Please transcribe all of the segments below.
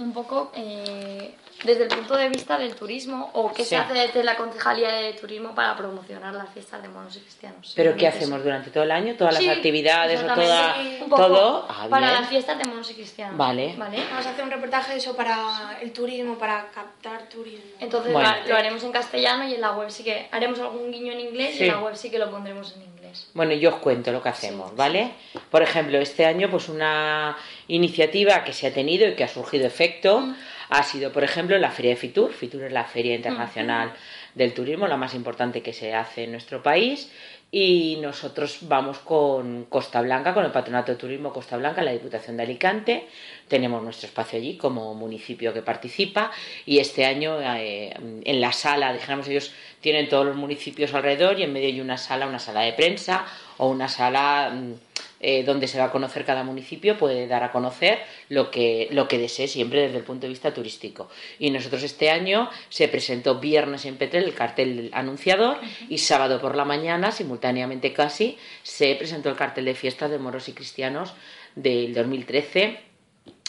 Un poco eh, desde el punto de vista del turismo o qué Sí. se hace desde la Concejalía de Turismo para promocionar las fiestas de monos y cristianos. ¿Pero qué hacemos eso. durante todo el año? ¿Todas Sí, las actividades o exactamente, toda, sí. Un poco todo? Ah, para bien. las fiestas de monos y cristianos. Vale. ¿Vale? Vamos a hacer un reportaje de eso para el turismo, para captar turismo. Entonces Bueno. lo, lo haremos en castellano y en la web sí que haremos algún guiño en inglés Sí. y en la web sí que lo pondremos en inglés. Bueno, yo os cuento lo que hacemos, Sí, ¿vale? Por ejemplo, este año, pues una iniciativa que se ha tenido y que ha surgido efecto Mm. Ha sido, por ejemplo, la Feria de Fitur. Fitur es la Feria Internacional del Turismo, la más importante que se hace en nuestro país. Y nosotros vamos con Costa Blanca, con el Patronato de Turismo Costa Blanca, la Diputación de Alicante. Tenemos nuestro espacio allí como municipio que participa. Y este año, eh, en la sala, dijéramos, ellos tienen todos los municipios alrededor y en medio hay una sala, una sala de prensa o una sala mm, eh, donde se va a conocer cada municipio, puede dar a conocer lo que, lo que desee siempre desde el punto de vista turístico. Y nosotros este año se presentó viernes en Petrel el cartel del anunciador y sábado por la mañana, simultáneamente casi, se presentó el cartel de fiestas de moros y cristianos del 2013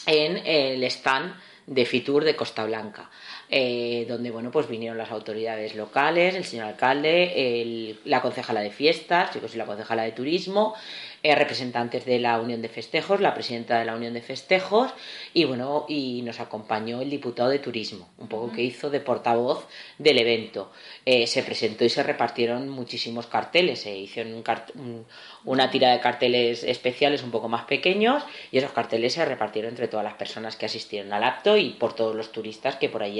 en el stand de Fitur de Costa Blanca, eh, donde bueno pues vinieron las autoridades locales, el señor alcalde, el- la concejala de fiestas, yo que soy la concejala de turismo, eh, representantes de la Unión de Festejos, la presidenta de la Unión de Festejos y bueno y nos acompañó el diputado de turismo, un poco que hizo de portavoz del evento. Eh, se presentó y se repartieron muchísimos carteles, se hicieron un cart- un- una tira de carteles especiales un poco más pequeños y esos carteles se repartieron entre todas las personas que asistieron al acto y por todos los turistas que por ahí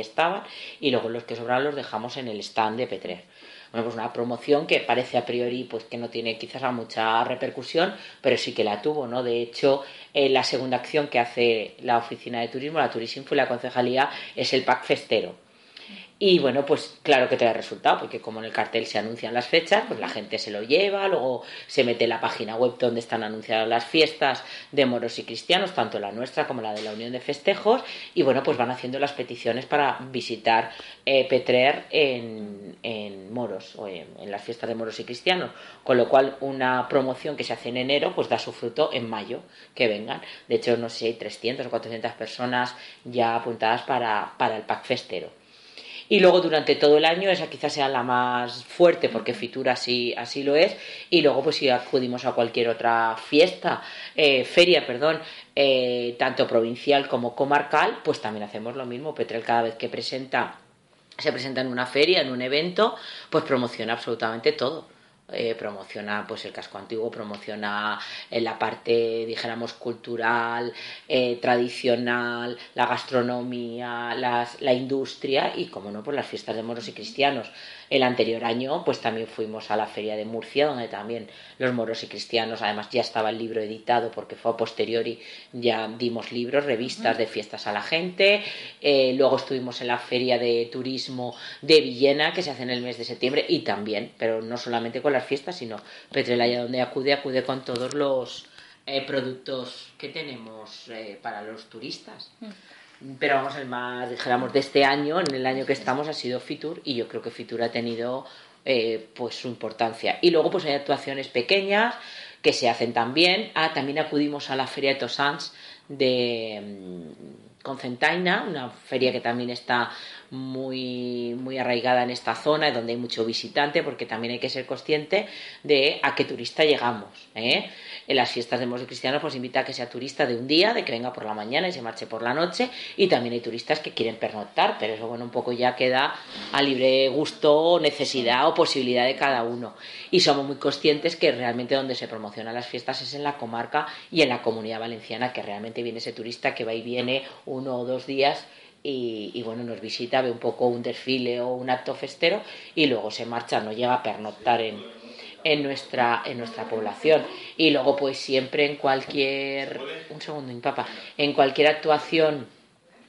y luego los que sobraron los dejamos en el stand de Petrer. Bueno, pues una promoción que parece a priori pues que no tiene quizás mucha repercusión, pero sí que la tuvo, ¿no? De hecho, eh, la segunda acción que hace la oficina de turismo, la Turismo y la concejalía es el pack festero. Y bueno, pues claro que trae resultado, porque como en el cartel se anuncian las fechas, pues la gente se lo lleva, luego se mete en la página web donde están anunciadas las fiestas de moros y cristianos, tanto la nuestra como la de la Unión de Festejos, y bueno, pues van haciendo las peticiones para visitar eh, Petrer en, en moros, o en, en las fiestas de moros y cristianos, con lo cual una promoción que se hace en enero, pues da su fruto en mayo, que vengan. De hecho, no sé si hay 300 o 400 personas ya apuntadas para, para el pack festero. Y luego durante todo el año esa quizás sea la más fuerte porque Fitur así, así lo es. Y luego pues si acudimos a cualquier otra fiesta, eh, feria, perdón, eh, tanto provincial como comarcal, pues también hacemos lo mismo. Petrel cada vez que presenta, se presenta en una feria, en un evento, pues promociona absolutamente todo. Eh, promociona pues el casco antiguo, promociona eh, la parte, dijéramos, cultural, eh, tradicional, la gastronomía, las- la industria y, como no, pues las fiestas de moros y cristianos. El anterior año, pues también fuimos a la Feria de Murcia, donde también los moros y cristianos, además ya estaba el libro editado porque fue a posteriori, ya dimos libros, revistas de fiestas a la gente. Eh, luego estuvimos en la Feria de Turismo de Villena, que se hace en el mes de septiembre, y también, pero no solamente con las fiestas, sino Petrelaya, donde acude, acude con todos los eh, productos que tenemos eh, para los turistas. Pero vamos, el más, dijéramos, de este año, en el año que estamos, ha sido Fitur y yo creo que Fitur ha tenido eh, pues su importancia. Y luego pues hay actuaciones pequeñas que se hacen también. Ah, también acudimos a la Feria de Tosans de mm, Concentaina, una feria que también está muy, muy arraigada en esta zona, donde hay mucho visitante, porque también hay que ser consciente de a qué turista llegamos. ¿eh? En las fiestas de moros cristianos, pues invita a que sea turista de un día, de que venga por la mañana y se marche por la noche, y también hay turistas que quieren pernoctar, pero eso, bueno, un poco ya queda a libre gusto, necesidad o posibilidad de cada uno. Y somos muy conscientes que realmente donde se promocionan las fiestas es en la comarca y en la comunidad valenciana, que realmente viene ese turista que va y viene uno o dos días y, y, bueno, nos visita, ve un poco un desfile o un acto festero y luego se marcha, no llega a pernoctar en, en, nuestra, en nuestra población. Y luego pues siempre en cualquier, un segundo, mi papá, en cualquier actuación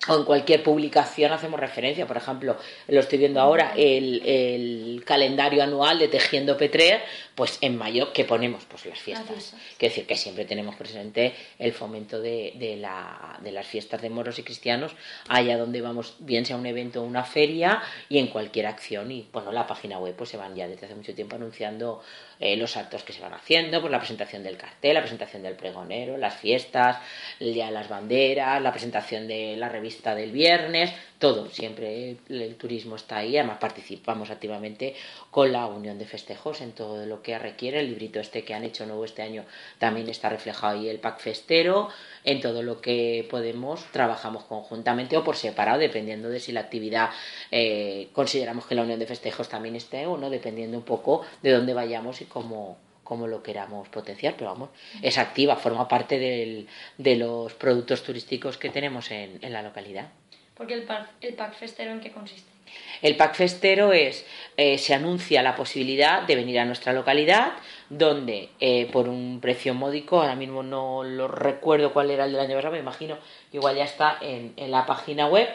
o en cualquier publicación hacemos referencia. Por ejemplo, lo estoy viendo ahora, el, el calendario anual de Tejiendo Petrer, pues en mayo, ¿qué ponemos? Pues las fiestas. fiestas. Quiero decir que siempre tenemos presente el fomento de, de, la, de las fiestas de moros y cristianos, allá donde vamos, bien sea un evento o una feria, y en cualquier acción. Y bueno, la página web pues se van ya desde hace mucho tiempo anunciando eh, los actos que se van haciendo, pues la presentación del cartel, la presentación del pregonero, las fiestas, el día de las banderas, la presentación de la revista del viernes, todo, siempre el, turismo está ahí, además participamos activamente con la Unión de Festejos en todo lo que requiere, el librito este que han hecho nuevo este año también está reflejado ahí el pack festero, en todo lo que podemos trabajamos conjuntamente o por separado, dependiendo de si la actividad eh, consideramos que la Unión de Festejos también esté o no, dependiendo un poco de dónde vayamos y cómo como lo queramos potenciar, pero vamos, es activa, forma parte del, de los productos turísticos que tenemos en, en la localidad. Porque el pack, el pack festero en qué consiste? El pack festero es, eh, se anuncia la posibilidad de venir a nuestra localidad, donde eh, por un precio módico, ahora mismo no lo recuerdo cuál era el del año pasado, me imagino que igual ya está en, en la página web,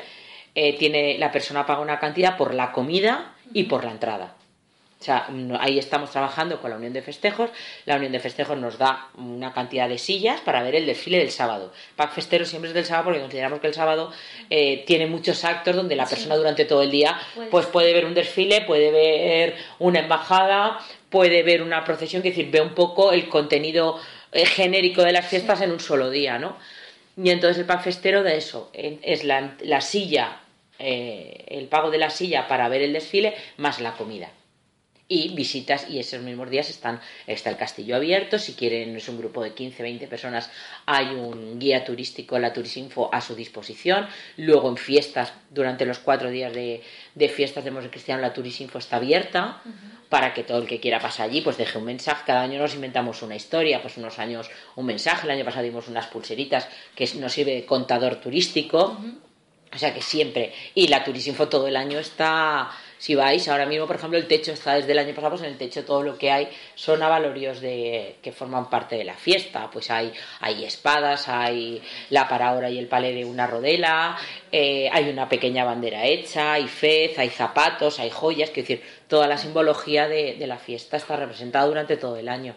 eh, tiene, la persona paga una cantidad por la comida y por la entrada. O sea, ahí estamos trabajando con la Unión de Festejos. La Unión de Festejos nos da una cantidad de sillas para ver el desfile del sábado. Pack Festero siempre es del sábado porque consideramos que el sábado eh, tiene muchos actos donde la persona sí. durante todo el día pues puede ver un desfile, puede ver una embajada, puede ver una procesión, que decir, ve un poco el contenido eh, genérico de las fiestas sí. en un solo día, ¿no? Y entonces el Pack Festero de eso es la, la silla, eh, el pago de la silla para ver el desfile más la comida y visitas y esos mismos días están está el castillo abierto. Si quieren es un grupo de 15 20 personas hay un guía turístico la Turisinfo a su disposición. Luego en fiestas durante los cuatro días de, de fiestas de Mosque Cristiano la Turisinfo está abierta. Uh -huh. para que todo el que quiera pasar allí pues deje un mensaje. Cada año nos inventamos una historia pues unos años un mensaje. El año pasado dimos unas pulseritas que nos sirve de contador turístico. Uh -huh. o sea que siempre y la Turisinfo todo el año está si vais, ahora mismo, por ejemplo, el techo está desde el año pasado, pues en el techo todo lo que hay son avalorios de, que forman parte de la fiesta. Pues hay, hay espadas, hay la paraora y el palé de una rodela, eh, hay una pequeña bandera hecha, hay fez, hay zapatos, hay joyas, es decir, toda la simbología de, de la fiesta está representada durante todo el año.